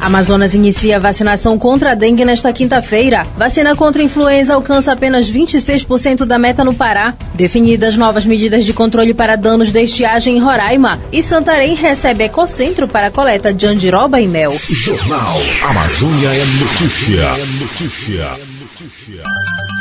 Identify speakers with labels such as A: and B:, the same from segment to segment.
A: Amazonas inicia vacinação contra a dengue nesta quinta-feira. Vacina contra influenza alcança apenas 26% da meta no Pará. Definidas novas medidas de controle para danos de estiagem em Roraima. E Santarém recebe ecocentro para coleta de andiroba e mel.
B: Jornal Amazônia é notícia. É notícia. notícia.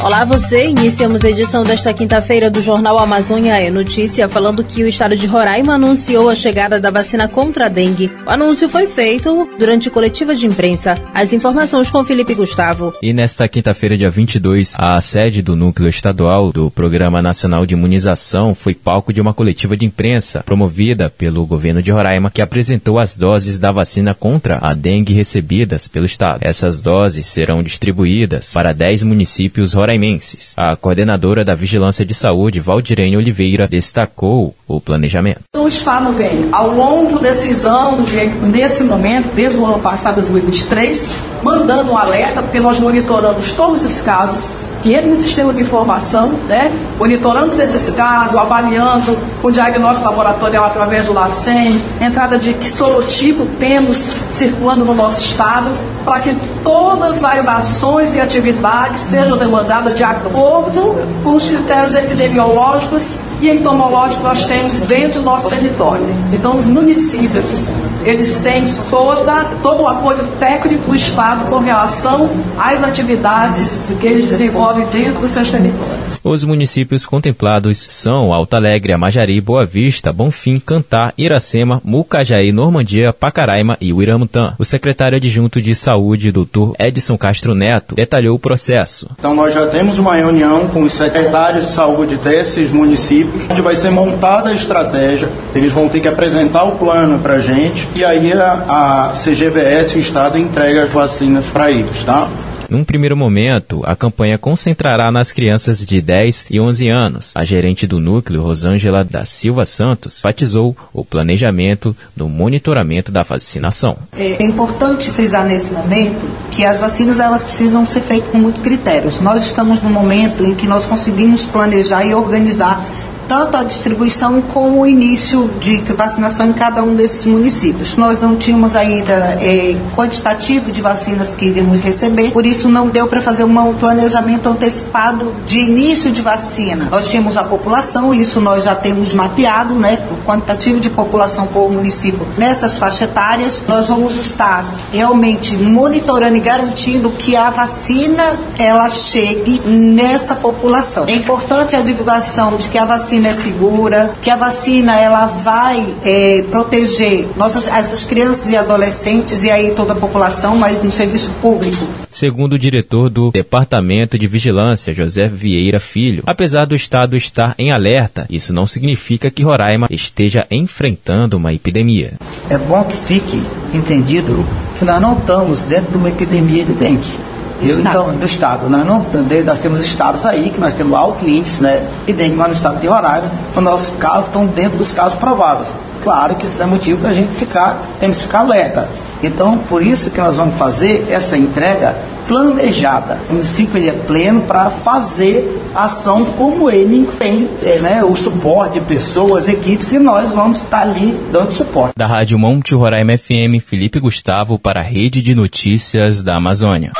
A: Olá você, iniciamos a edição desta quinta-feira do Jornal Amazônia é Notícia, falando que o estado de Roraima anunciou a chegada da vacina contra a dengue. O anúncio foi feito durante coletiva de imprensa. As informações com Felipe Gustavo.
C: E nesta quinta-feira, dia 22, a sede do Núcleo Estadual do Programa Nacional de Imunização foi palco de uma coletiva de imprensa promovida pelo governo de Roraima, que apresentou as doses da vacina contra a dengue recebidas pelo estado. Essas doses serão distribuídas para 10 municípios roraimenses roraimenses. A coordenadora da Vigilância de Saúde, Valdirene Oliveira, destacou o planejamento.
D: O Estado vem, ao longo desses anos nesse momento, desde o ano passado, 2023, mandando um alerta, porque nós monitoramos todos os casos que entra no sistema de informação, né, monitorando esses casos, avaliando o diagnóstico laboratorial através do LACEN, entrada de que sorotipo temos circulando no nosso estado, para que todas as ações e atividades sejam demandadas de acordo com os critérios epidemiológicos e entomológicos que nós temos dentro do nosso território. Então, os municípios eles têm toda, todo o apoio técnico do Estado com relação às atividades que eles desenvolvem dentro dos seus territórios.
C: Os municípios contemplados são Alta Alegre, Amajari, Boa Vista, Bonfim, Cantar, Iracema, Mucajaí, Normandia, Pacaraima e Uiramutã. O secretário adjunto de Saúde, Dr. Edson Castro Neto, detalhou o processo.
E: Então nós já temos uma reunião com os secretários de saúde desses municípios, onde vai ser montada a estratégia, eles vão ter que apresentar o plano para a gente e aí a, a CGVS, o Estado, entrega as vacinas para eles, tá?
C: Num primeiro momento, a campanha concentrará nas crianças de 10 e 11 anos. A gerente do núcleo, Rosângela da Silva Santos, batizou o planejamento do monitoramento da vacinação.
F: É importante frisar nesse momento que as vacinas elas precisam ser feitas com muitos critérios. Nós estamos no momento em que nós conseguimos planejar e organizar tanto a distribuição como o início de vacinação em cada um desses municípios. Nós não tínhamos ainda é, quantitativo de vacinas que iríamos receber, por isso não deu para fazer um planejamento antecipado de início de vacina. Nós tínhamos a população, isso nós já temos mapeado, né, o quantitativo de população por município nessas faixas etárias. Nós vamos estar realmente monitorando e garantindo que a vacina ela chegue nessa população. É importante a divulgação de que a vacina vacina é segura, que a vacina ela vai é, proteger nossas, essas crianças e adolescentes e aí toda a população, mas no serviço público.
C: Segundo o diretor do Departamento de Vigilância, José Vieira Filho, apesar do estado estar em alerta, isso não significa que Roraima esteja enfrentando uma epidemia.
G: É bom que fique entendido que nós não estamos dentro de uma epidemia de dengue eu, então, do Estado. Nós, não, nós temos estados aí que nós temos alto índice né, e dengue, mas no estado de Roraima, os nossos casos estão dentro dos casos prováveis. Claro que isso dá motivo para a gente ficar, temos que ficar alerta. Então, por isso que nós vamos fazer essa entrega planejada. O município ele é pleno para fazer ação como ele tem é, né, o suporte de pessoas, equipes, e nós vamos estar ali dando suporte.
C: Da Rádio Monte Roraima FM, Felipe Gustavo para a Rede de Notícias da Amazônia.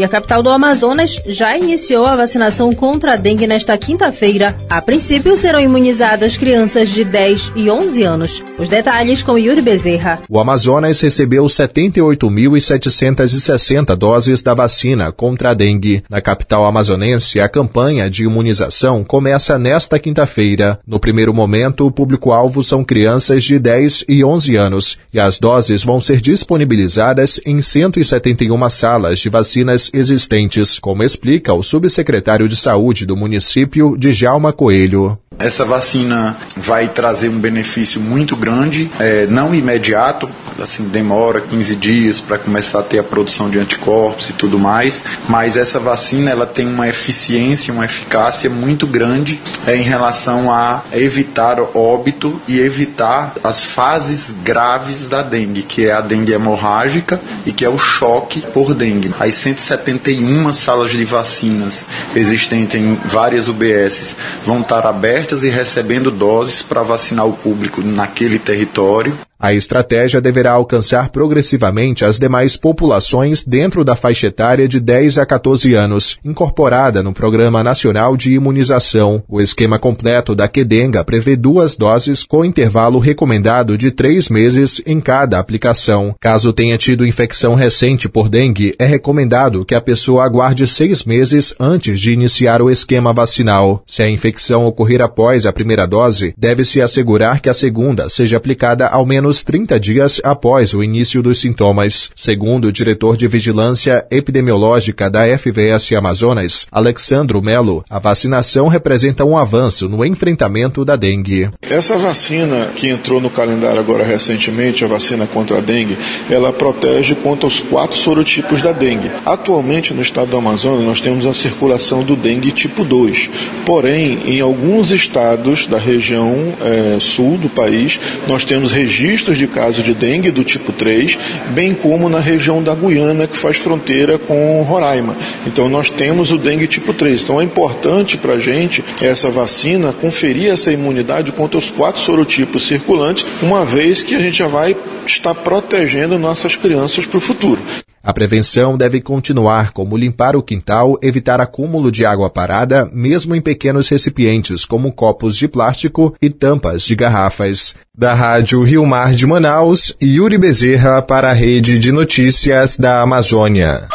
A: E a capital do Amazonas já iniciou a vacinação contra a dengue nesta quinta-feira. A princípio serão imunizadas crianças de 10 e 11 anos. Os detalhes com Yuri Bezerra.
H: O Amazonas recebeu 78.760 doses da vacina contra a dengue. Na capital amazonense, a campanha de imunização começa nesta quinta-feira. No primeiro momento, o público-alvo são crianças de 10 e 11 anos e as doses vão ser disponibilizadas em 171 salas de vacinas existentes, como explica o subsecretário de Saúde do município, Djalma Coelho.
E: Essa vacina vai trazer um benefício muito grande, é, não imediato, assim, demora 15 dias para começar a ter a produção de anticorpos e tudo mais, mas essa vacina ela tem uma eficiência, uma eficácia muito grande é, em relação a evitar óbito e evitar as fases graves da dengue, que é a dengue hemorrágica e que é o choque por dengue. As 171 salas de vacinas existentes em várias UBSs vão estar abertas e recebendo doses para vacinar o público naquele território.
H: A estratégia deverá alcançar progressivamente as demais populações dentro da faixa etária de 10 a 14 anos, incorporada no Programa Nacional de Imunização. O esquema completo da Quedenga prevê duas doses com intervalo recomendado de três meses em cada aplicação. Caso tenha tido infecção recente por dengue, é recomendado que a pessoa aguarde seis meses antes de iniciar o esquema vacinal. Se a infecção ocorrer após a primeira dose, deve-se assegurar que a segunda seja aplicada ao menos menos 30 dias após o início dos sintomas. Segundo o diretor de Vigilância Epidemiológica da FVS Amazonas, Alexandro Melo, a vacinação representa um avanço no enfrentamento da dengue.
I: Essa vacina que entrou no calendário agora recentemente, a vacina contra a dengue, ela protege contra os quatro sorotipos da dengue. Atualmente no estado do Amazonas nós temos a circulação do dengue tipo 2. Porém, em alguns estados da região é, sul do país, nós temos registros registros de casos de dengue do tipo 3, bem como na região da Guiana, que faz fronteira com Roraima. Então nós temos o dengue tipo 3. Então é importante para a gente essa vacina conferir essa imunidade contra os quatro sorotipos circulantes, uma vez que a gente já vai estar protegendo nossas crianças para o futuro.
H: A prevenção deve continuar, como limpar o quintal, evitar acúmulo de água parada, mesmo em pequenos recipientes, como copos de plástico e tampas de garrafas. Da Rádio Rio Mar de Manaus, Yuri Bezerra para a Rede de Notícias da Amazônia.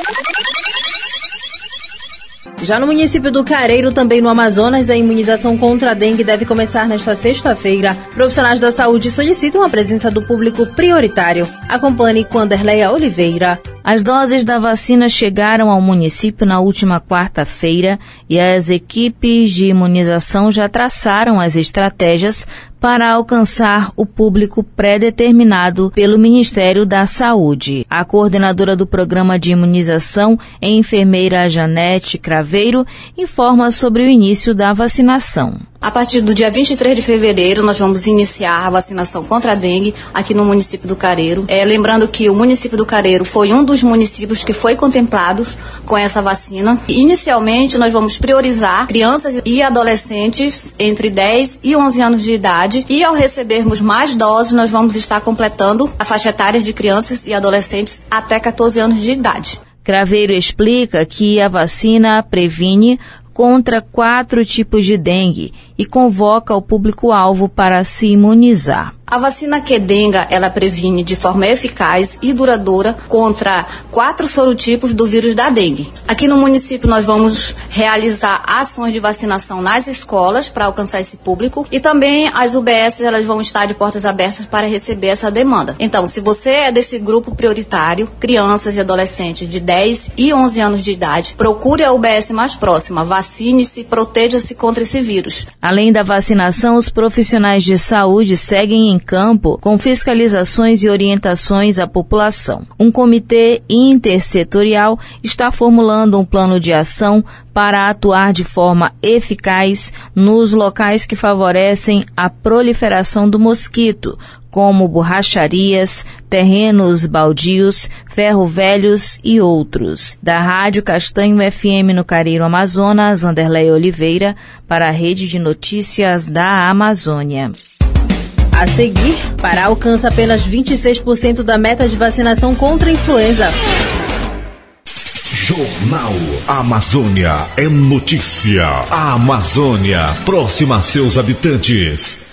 A: Já no município do Careiro, também no Amazonas, a imunização contra a dengue deve começar nesta sexta-feira. Profissionais da saúde solicitam a presença do público prioritário. Acompanhe com Anderleia Oliveira.
J: As doses da vacina chegaram ao município na última quarta-feira e as equipes de imunização já traçaram as estratégias para alcançar o público pré-determinado pelo Ministério da Saúde. A coordenadora do programa de imunização, enfermeira Janete Craveiro, informa sobre o início da vacinação.
K: A partir do dia 23 de fevereiro, nós vamos iniciar a vacinação contra a dengue aqui no município do Careiro. É, lembrando que o município do Careiro foi um dos municípios que foi contemplado com essa vacina. Inicialmente, nós vamos priorizar crianças e adolescentes entre 10 e 11 anos de idade. E ao recebermos mais doses, nós vamos estar completando a faixa etária de crianças e adolescentes até 14 anos de idade.
J: Craveiro explica que a vacina previne contra quatro tipos de dengue e convoca o público-alvo para se imunizar.
K: A vacina Quedenga, ela previne de forma eficaz e duradoura contra quatro sorotipos do vírus da dengue. Aqui no município nós vamos realizar ações de vacinação nas escolas para alcançar esse público e também as UBS elas vão estar de portas abertas para receber essa demanda. Então, se você é desse grupo prioritário, crianças e adolescentes de 10 e 11 anos de idade, procure a UBS mais próxima, vacine-se e proteja-se contra esse vírus.
J: Além da vacinação, os profissionais de saúde seguem em campo com fiscalizações e orientações à população. Um comitê intersetorial está formulando um plano de ação para atuar de forma eficaz nos locais que favorecem a proliferação do mosquito, como borracharias, terrenos baldios, ferro velhos e outros. Da Rádio Castanho FM no Careiro Amazonas, Anderleia Oliveira, para a Rede de Notícias da Amazônia.
A: A seguir, Pará alcança apenas 26% da meta de vacinação contra a influenza.
B: Jornal Amazônia é notícia. A Amazônia, próxima a seus habitantes.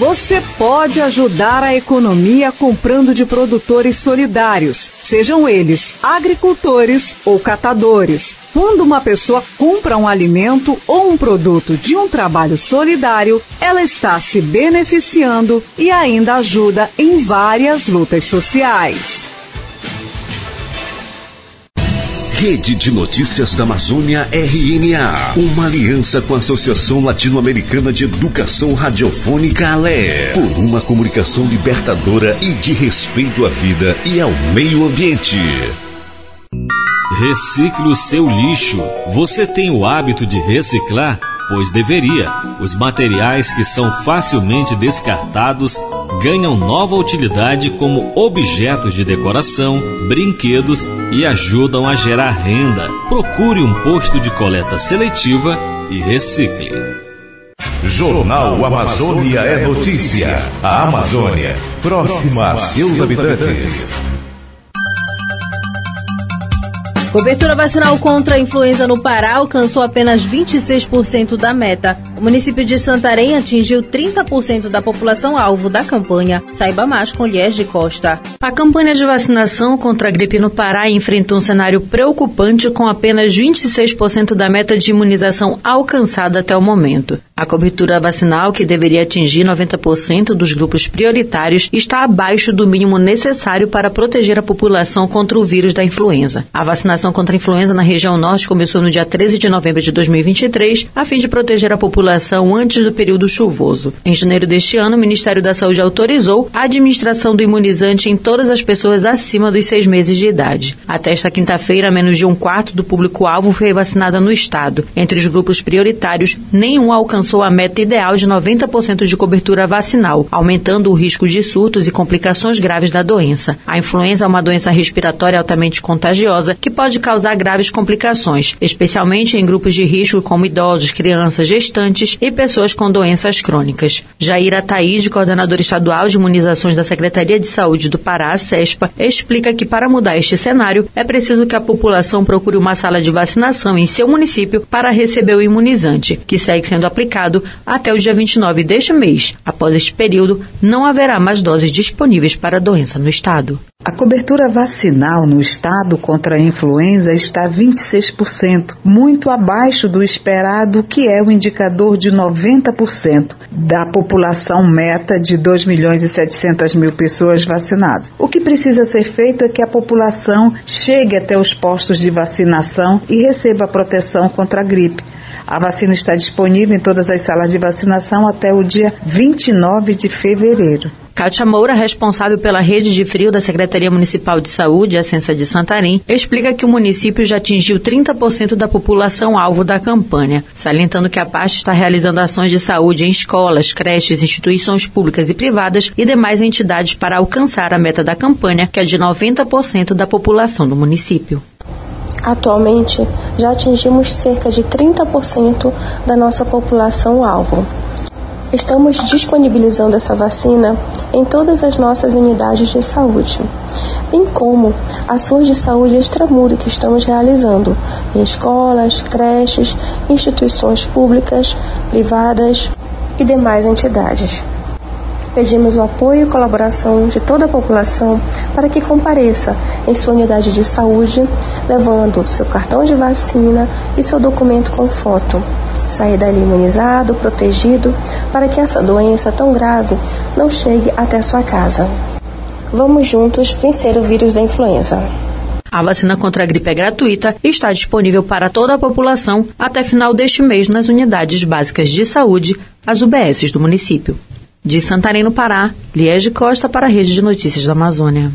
L: Você pode ajudar a economia comprando de produtores solidários, sejam eles agricultores ou catadores. Quando uma pessoa compra um alimento ou um produto de um trabalho solidário, ela está se beneficiando e ainda ajuda em várias lutas sociais.
M: Rede de Notícias da Amazônia RNA. Uma aliança com a Associação Latino-Americana de Educação Radiofônica ALE. Por uma comunicação libertadora e de respeito à vida e ao meio ambiente.
N: Recicle o seu lixo. Você tem o hábito de reciclar? Pois deveria. Os materiais que são facilmente descartados ganham nova utilidade como objetos de decoração, brinquedos e ajudam a gerar renda. Procure um posto de coleta seletiva e recicle.
B: Jornal Amazônia é notícia. A Amazônia, próxima a seus habitantes.
A: Cobertura vacinal contra a influenza no Pará alcançou apenas 26% da meta. O município de Santarém atingiu 30% da população alvo da campanha. Saiba mais com Lies de Costa.
O: A campanha de vacinação contra a gripe no Pará enfrenta um cenário preocupante com apenas 26% da meta de imunização alcançada até o momento. A cobertura vacinal, que deveria atingir 90% dos grupos prioritários, está abaixo do mínimo necessário para proteger a população contra o vírus da influenza. A vacinação contra a influenza na região norte começou no dia 13 de novembro de 2023, a fim de proteger a população antes do período chuvoso. Em janeiro deste ano, o Ministério da Saúde autorizou a administração do imunizante em todas as pessoas acima dos seis meses de idade. Até esta quinta-feira, menos de um quarto do público-alvo foi vacinada no estado. Entre os grupos prioritários, nenhum alcançou a meta ideal de 90% de cobertura vacinal, aumentando o risco de surtos e complicações graves da doença. A influenza é uma doença respiratória altamente contagiosa que pode causar graves complicações, especialmente em grupos de risco como idosos, crianças, gestantes e pessoas com doenças crônicas. Jaira Thaís, coordenadora estadual de imunizações da Secretaria de Saúde do Pará, CESPA, explica que para mudar este cenário é preciso que a população procure uma sala de vacinação em seu município para receber o imunizante, que segue sendo aplicado até o dia 29 deste mês. Após este período, não haverá mais doses disponíveis para a doença no estado.
P: A cobertura vacinal no estado contra a influenza está 26%, muito abaixo do esperado, que é o indicador de 90% da população meta de 2 milhões e 700 mil pessoas vacinadas. O que precisa ser feito é que a população chegue até os postos de vacinação e receba proteção contra a gripe. A vacina está disponível em todas as salas de vacinação até o dia 29 de fevereiro.
O: Kátia Moura, responsável pela rede de frio da Secretaria Municipal de Saúde, a Censa de Santarém, explica que o município já atingiu 30% da população alvo da campanha, salientando que a pasta está realizando ações de saúde em escolas, creches, instituições públicas e privadas e demais entidades para alcançar a meta da campanha, que é de 90% da população do município.
Q: Atualmente, já atingimos cerca de 30% da nossa população alvo. Estamos disponibilizando essa vacina em todas as nossas unidades de saúde, bem como ações de saúde extramuro que estamos realizando em escolas, creches, instituições públicas, privadas e demais entidades. Pedimos o apoio e colaboração de toda a população para que compareça em sua unidade de saúde, levando seu cartão de vacina e seu documento com foto. Sair dali imunizado, protegido, para que essa doença tão grave não chegue até sua casa. Vamos juntos vencer o vírus da influenza.
O: A vacina contra a gripe é gratuita e está disponível para toda a população até final deste mês nas unidades básicas de saúde, as UBSs do município. De Santarém, no Pará, Liege Costa para a Rede de Notícias da Amazônia.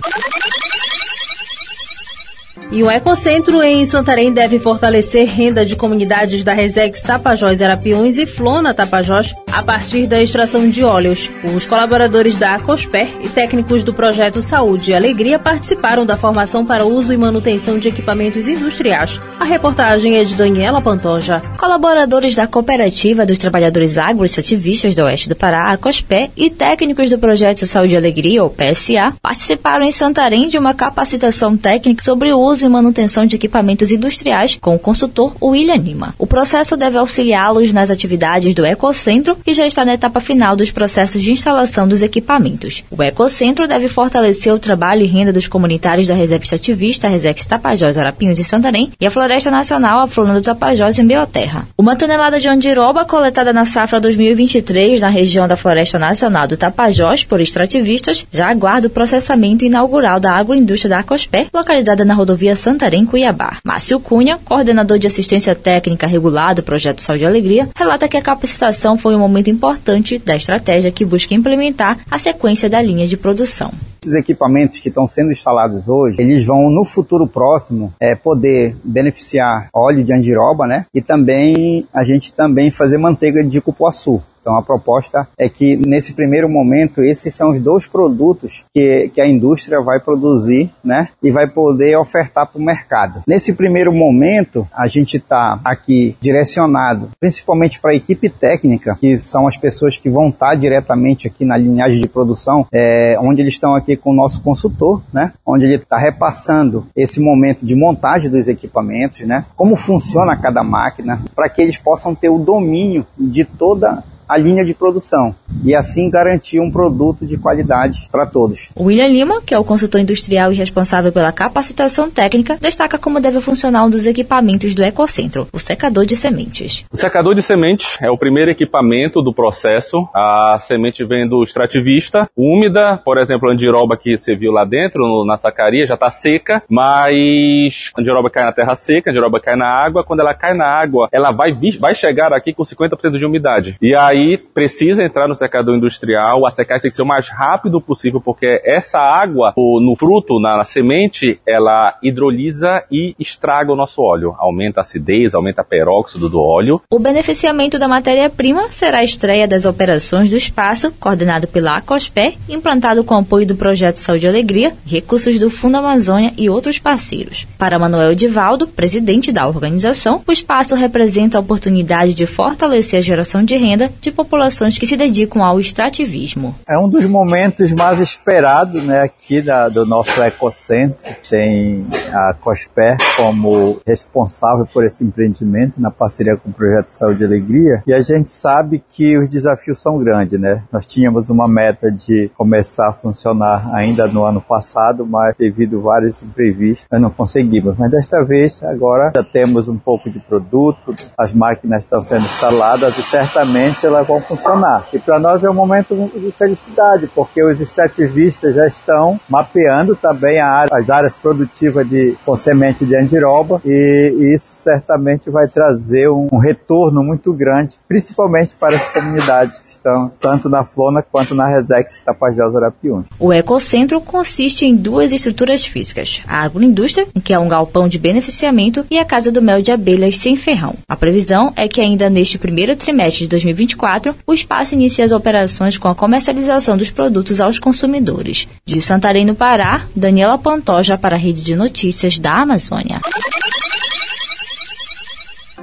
A: E o Ecocentro em Santarém deve fortalecer renda de comunidades da Resex Tapajós Arapiões e Flona Tapajós a partir da extração de óleos. Os colaboradores da Acosper e técnicos do projeto Saúde e Alegria participaram da formação para uso e manutenção de equipamentos industriais. A reportagem é de Daniela Pantoja.
R: Colaboradores da Cooperativa dos Trabalhadores Agroextrativistas do Oeste do Pará, Acosper, e técnicos do projeto Saúde e Alegria, ou PSA, participaram em Santarém de uma capacitação técnica sobre o uso uso e manutenção de equipamentos industriais com o consultor William Lima. O processo deve auxiliá-los nas atividades do Ecocentro, que já está na etapa final dos processos de instalação dos equipamentos. O Ecocentro deve fortalecer o trabalho e renda dos comunitários da Reserva Extrativista, Resex Tapajós, Arapinhos e Santarém e a Floresta Nacional, a do Tapajós em Bioterra. Uma tonelada de andiroba coletada na safra 2023 na região da Floresta Nacional do Tapajós por extrativistas já aguarda o processamento inaugural da agroindústria da Acospé, localizada na rodovia rodovia Santarém-Cuiabá. Márcio Cunha, coordenador de assistência técnica regular do projeto Saúde e Alegria, relata que a capacitação foi um momento importante da estratégia que busca implementar a sequência da linha de produção.
S: Esses equipamentos que estão sendo instalados hoje, eles vão no futuro próximo é, poder beneficiar óleo de andiroba, né? E também a gente também fazer manteiga de cupuaçu. Então a proposta é que nesse primeiro momento esses são os dois produtos que, que a indústria vai produzir, né, e vai poder ofertar para o mercado. Nesse primeiro momento a gente está aqui direcionado principalmente para a equipe técnica, que são as pessoas que vão estar tá diretamente aqui na linhagem de produção, é, onde eles estão aqui com o nosso consultor, né, onde ele está repassando esse momento de montagem dos equipamentos, né, como funciona cada máquina, para que eles possam ter o domínio de toda a linha de produção e assim garantir um produto de qualidade para todos.
R: William Lima, que é o consultor industrial e responsável pela capacitação técnica, destaca como deve funcionar um dos equipamentos do Ecocentro, o secador de sementes.
T: O secador de sementes é o primeiro equipamento do processo. A semente vem do extrativista, úmida, por exemplo, a andiroba que você viu lá dentro na sacaria já está seca, mas a andiroba cai na terra seca, a andiroba cai na água. Quando ela cai na água, ela vai, vai chegar aqui com 50% de umidade. E aí aí precisa entrar no secador industrial, a secagem tem que ser o mais rápido possível, porque essa água no fruto, na, na semente, ela hidrolisa e estraga o nosso óleo. Aumenta a acidez, aumenta a peróxido do óleo.
R: O beneficiamento da matéria-prima será a estreia das operações do espaço, coordenado pela Acospé, implantado com apoio do projeto Saúde e Alegria, recursos do Fundo Amazônia e outros parceiros. Para Manuel Divaldo, presidente da organização, o espaço representa a oportunidade de fortalecer a geração de renda de populações que se dedicam ao extrativismo.
S: É um dos momentos mais esperados né, aqui da, do nosso ecocentro. Tem a COSPER como responsável por esse empreendimento na parceria com o Projeto Saúde e Alegria. E a gente sabe que os desafios são grandes. Né? Nós tínhamos uma meta de começar a funcionar ainda no ano passado, mas devido a vários imprevistos, nós não conseguimos. Mas desta vez, agora já temos um pouco de produto, as máquinas estão sendo instaladas e certamente elas vão funcionar. E para nós é um momento de felicidade, porque os extrativistas já estão mapeando também área, as áreas produtivas de, com semente de andiroba e, e isso certamente vai trazer um, retorno muito grande, principalmente para as comunidades que estão tanto na Flona quanto na Resex Tapajós Arapiuns.
R: O Ecocentro consiste em duas estruturas físicas, a agroindústria, que é um galpão de beneficiamento, e a Casa do Mel de Abelhas sem ferrão. A previsão é que ainda neste primeiro trimestre de 2024 2024, o espaço inicia as operações com a comercialização dos produtos aos consumidores. De Santarém, no Pará, Daniela Pantoja para a Rede de Notícias da Amazônia.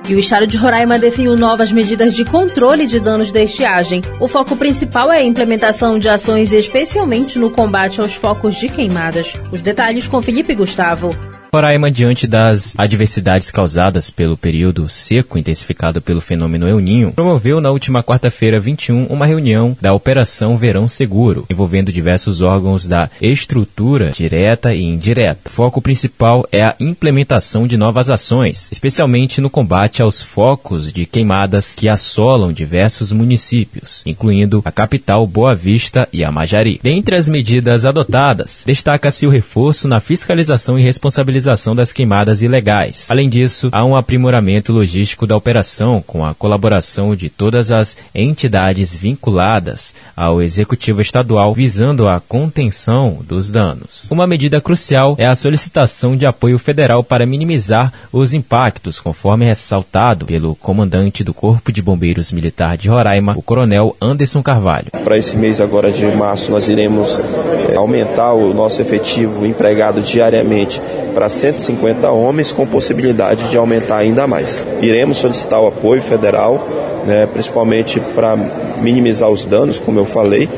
A: E o estado de Roraima definiu novas medidas de controle de danos da estiagem. O foco principal é a implementação de ações especialmente no combate aos focos de queimadas. Os detalhes com Felipe Gustavo.
C: Roraima, diante das adversidades causadas pelo período seco intensificado pelo fenômeno El Ninho, promoveu na última quarta-feira 21 uma reunião da Operação Verão Seguro, envolvendo diversos órgãos da estrutura direta e indireta. O foco principal é a implementação de novas ações, especialmente no combate aos focos de queimadas que assolam diversos municípios, incluindo a capital Boa Vista e a Majari. Dentre as medidas adotadas, destaca-se o reforço na fiscalização e responsabilização das queimadas ilegais. Além disso, há um aprimoramento logístico da operação com a colaboração de todas as entidades vinculadas ao Executivo Estadual visando a contenção dos danos. Uma medida crucial é a solicitação de apoio federal para minimizar os impactos, conforme ressaltado pelo comandante do Corpo de Bombeiros Militar de Roraima, o Coronel Anderson Carvalho.
U: Para esse mês agora de março, nós iremos é, aumentar o nosso efetivo empregado diariamente para 150 homens, com possibilidade de aumentar ainda mais. Iremos solicitar o apoio federal, né, principalmente para minimizar os danos, como eu falei,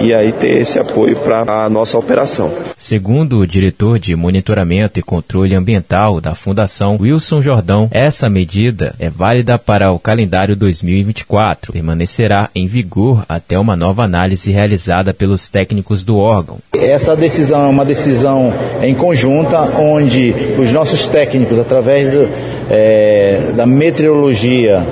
U: e aí ter esse apoio para a nossa operação.
C: Segundo o diretor de monitoramento e controle ambiental da Fundação Wilson Jordão, essa medida é válida para o calendário 2024, permanecerá em vigor até uma nova análise realizada pelos técnicos do órgão.
S: Essa decisão é uma decisão em conjunta, onde os nossos técnicos, através do, é, da meteorologia,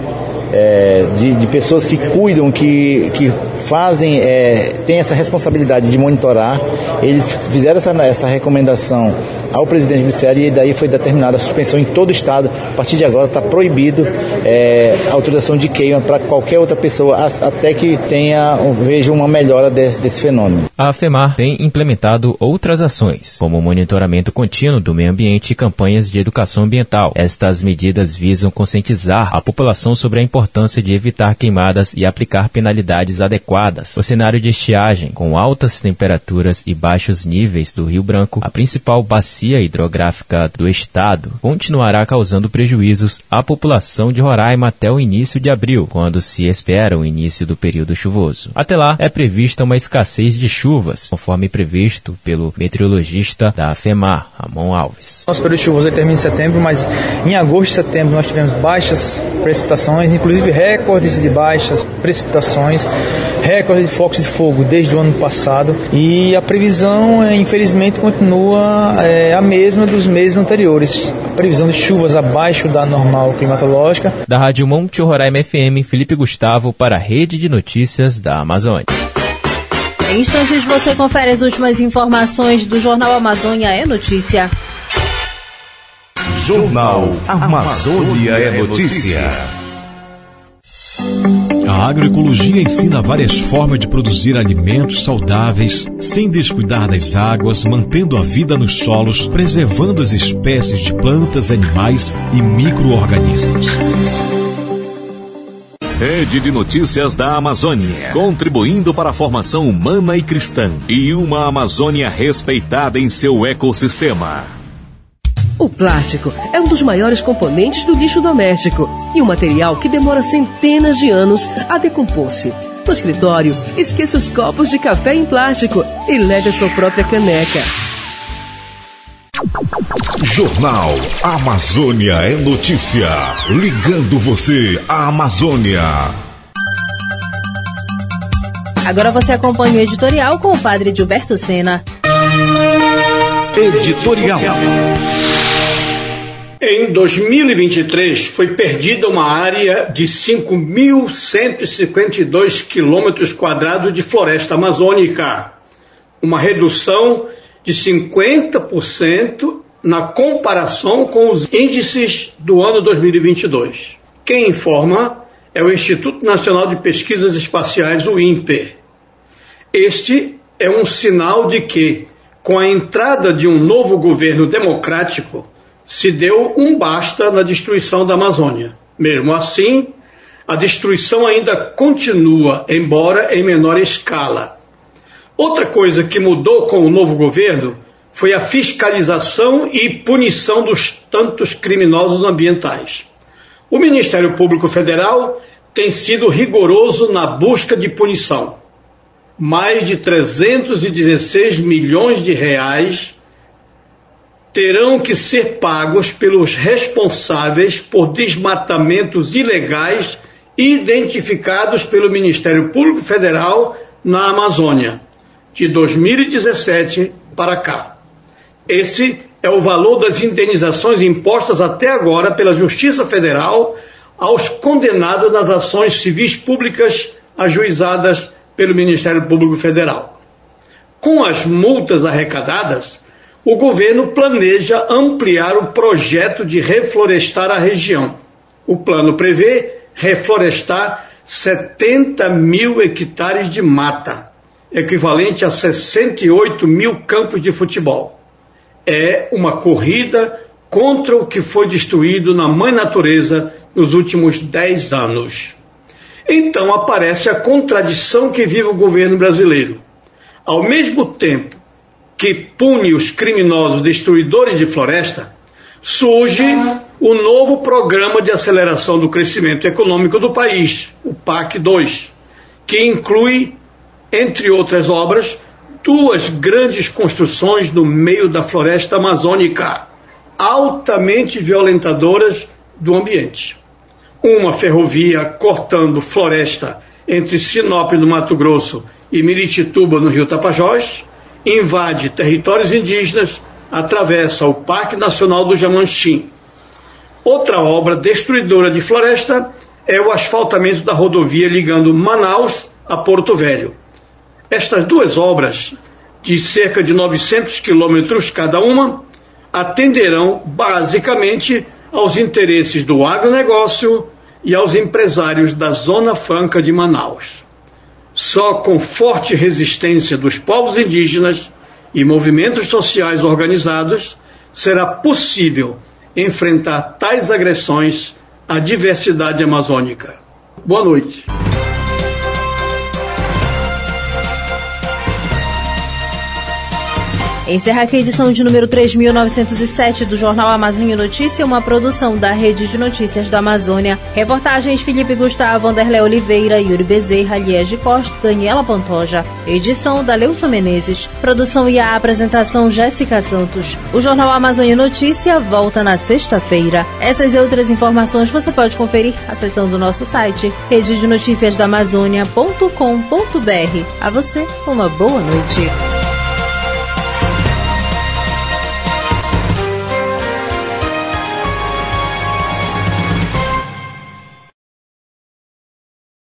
V: é, de, de, pessoas que cuidam, que, que fazem, é, têm essa responsabilidade de monitorar. Eles fizeram essa, essa recomendação ao presidente do Ministério e daí foi determinada a suspensão em todo o estado. A partir de agora está proibido é, a autorização de queima para qualquer outra pessoa até que tenha veja uma melhora desse, desse fenômeno.
C: A FEMAR tem implementado outras ações, como o monitoramento contínuo do meio ambiente e campanhas de educação ambiental. Estas medidas visam conscientizar a população sobre a importância de evitar queimadas e aplicar penalidades adequadas. O cenário de estiagem, com altas temperaturas e baixos níveis do Rio Branco, a principal bacia hidrográfica do estado, continuará causando prejuízos à população de Roraima até o início de abril, quando se espera o início do período chuvoso. Até lá, é prevista uma escassez de chuvas, conforme previsto pelo meteorologista da FEMAR, Ramon Alves.
W: Nosso período chuvoso termina em setembro, mas em agosto e setembro nós tivemos baixas precipitações, inclusive recordes de baixas precipitações, recordes de focos de fogo desde o ano passado e a previsão, é, infelizmente, continua é, a mesma dos meses anteriores. A previsão de chuvas abaixo da normal climatológica.
C: Da Rádio Monte Roraima FM, Felipe Gustavo para a Rede de Notícias da Amazônia.
A: Em instantes você confere as últimas informações do Jornal Amazônia é Notícia.
B: Jornal Amazônia é Notícia.
X: A agroecologia ensina várias formas de produzir alimentos saudáveis, sem descuidar das águas, mantendo a vida nos solos, preservando as espécies de plantas, animais e micro-organismos.
B: Rede de Notícias da Amazônia, contribuindo para a formação humana e cristã e uma Amazônia respeitada em seu ecossistema.
Y: O plástico é um dos maiores componentes do lixo doméstico e um material que demora centenas de anos a decompor-se. No escritório, esqueça os copos de café em plástico e leve a sua própria caneca.
B: Jornal Amazônia é notícia. Ligando você à Amazônia.
A: Agora você acompanha o editorial com o padre Gilberto Sena.
B: Editorial.
Z: Em 2023 foi perdida uma área de 5.152 quilômetros quadrados de floresta amazônica, uma redução de 50% na comparação com os índices do ano 2022. Quem informa é o Instituto Nacional de Pesquisas Espaciais, o INPE. Este é um sinal de que, com a entrada de um novo governo democrático, se deu um basta na destruição da Amazônia. Mesmo assim, a destruição ainda continua, embora em menor escala. Outra coisa que mudou com o novo governo foi a fiscalização e punição dos tantos criminosos ambientais. O Ministério Público Federal tem sido rigoroso na busca de punição. Mais de 316 milhões de reais terão que ser pagos pelos responsáveis por desmatamentos ilegais identificados pelo Ministério Público Federal na Amazônia, de 2017 para cá. Esse é o valor das indenizações impostas até agora pela Justiça Federal aos condenados nas ações civis públicas ajuizadas pelo Ministério Público Federal. Com as multas arrecadadas, o governo planeja ampliar o projeto de reflorestar a região. O plano prevê reflorestar 70 mil hectares de mata, equivalente a 68 mil campos de futebol. É uma corrida contra o que foi destruído na mãe natureza nos últimos 10 anos. Então aparece a contradição que vive o governo brasileiro. Ao mesmo tempo que pune os criminosos destruidores de floresta, surge o novo Programa de Aceleração do Crescimento Econômico do país, o PAC 2, que inclui, entre outras obras, duas grandes construções no meio da floresta amazônica, altamente violentadoras do ambiente. Uma ferrovia cortando floresta entre Sinop, no Mato Grosso, e Miritituba, no Rio Tapajós, invade territórios indígenas, atravessa o Parque Nacional do Jamanchim. Outra obra destruidora de floresta é o asfaltamento da rodovia ligando Manaus a Porto Velho. Estas duas obras, de cerca de 900 quilômetros cada uma, atenderão basicamente aos interesses do agronegócio e aos empresários da Zona Franca de Manaus. Só com forte resistência dos povos indígenas e movimentos sociais organizados será possível enfrentar tais agressões à diversidade amazônica. Boa noite.
A: Encerra aqui a edição de número 3.907 do Jornal Amazônia Notícia, uma produção da Rede de Notícias da Amazônia. Reportagens Felipe Gustavo, Anderlé Oliveira, Yuri Bezerra, Liege Costa, Daniela Pantoja. Edição da Leusa Menezes. Produção e a apresentação Jéssica Santos. O Jornal Amazônia Notícia volta na sexta-feira. Essas e outras informações você pode conferir acessando o nosso site rede de notícias da Amazônia.com.br. A você, uma boa noite.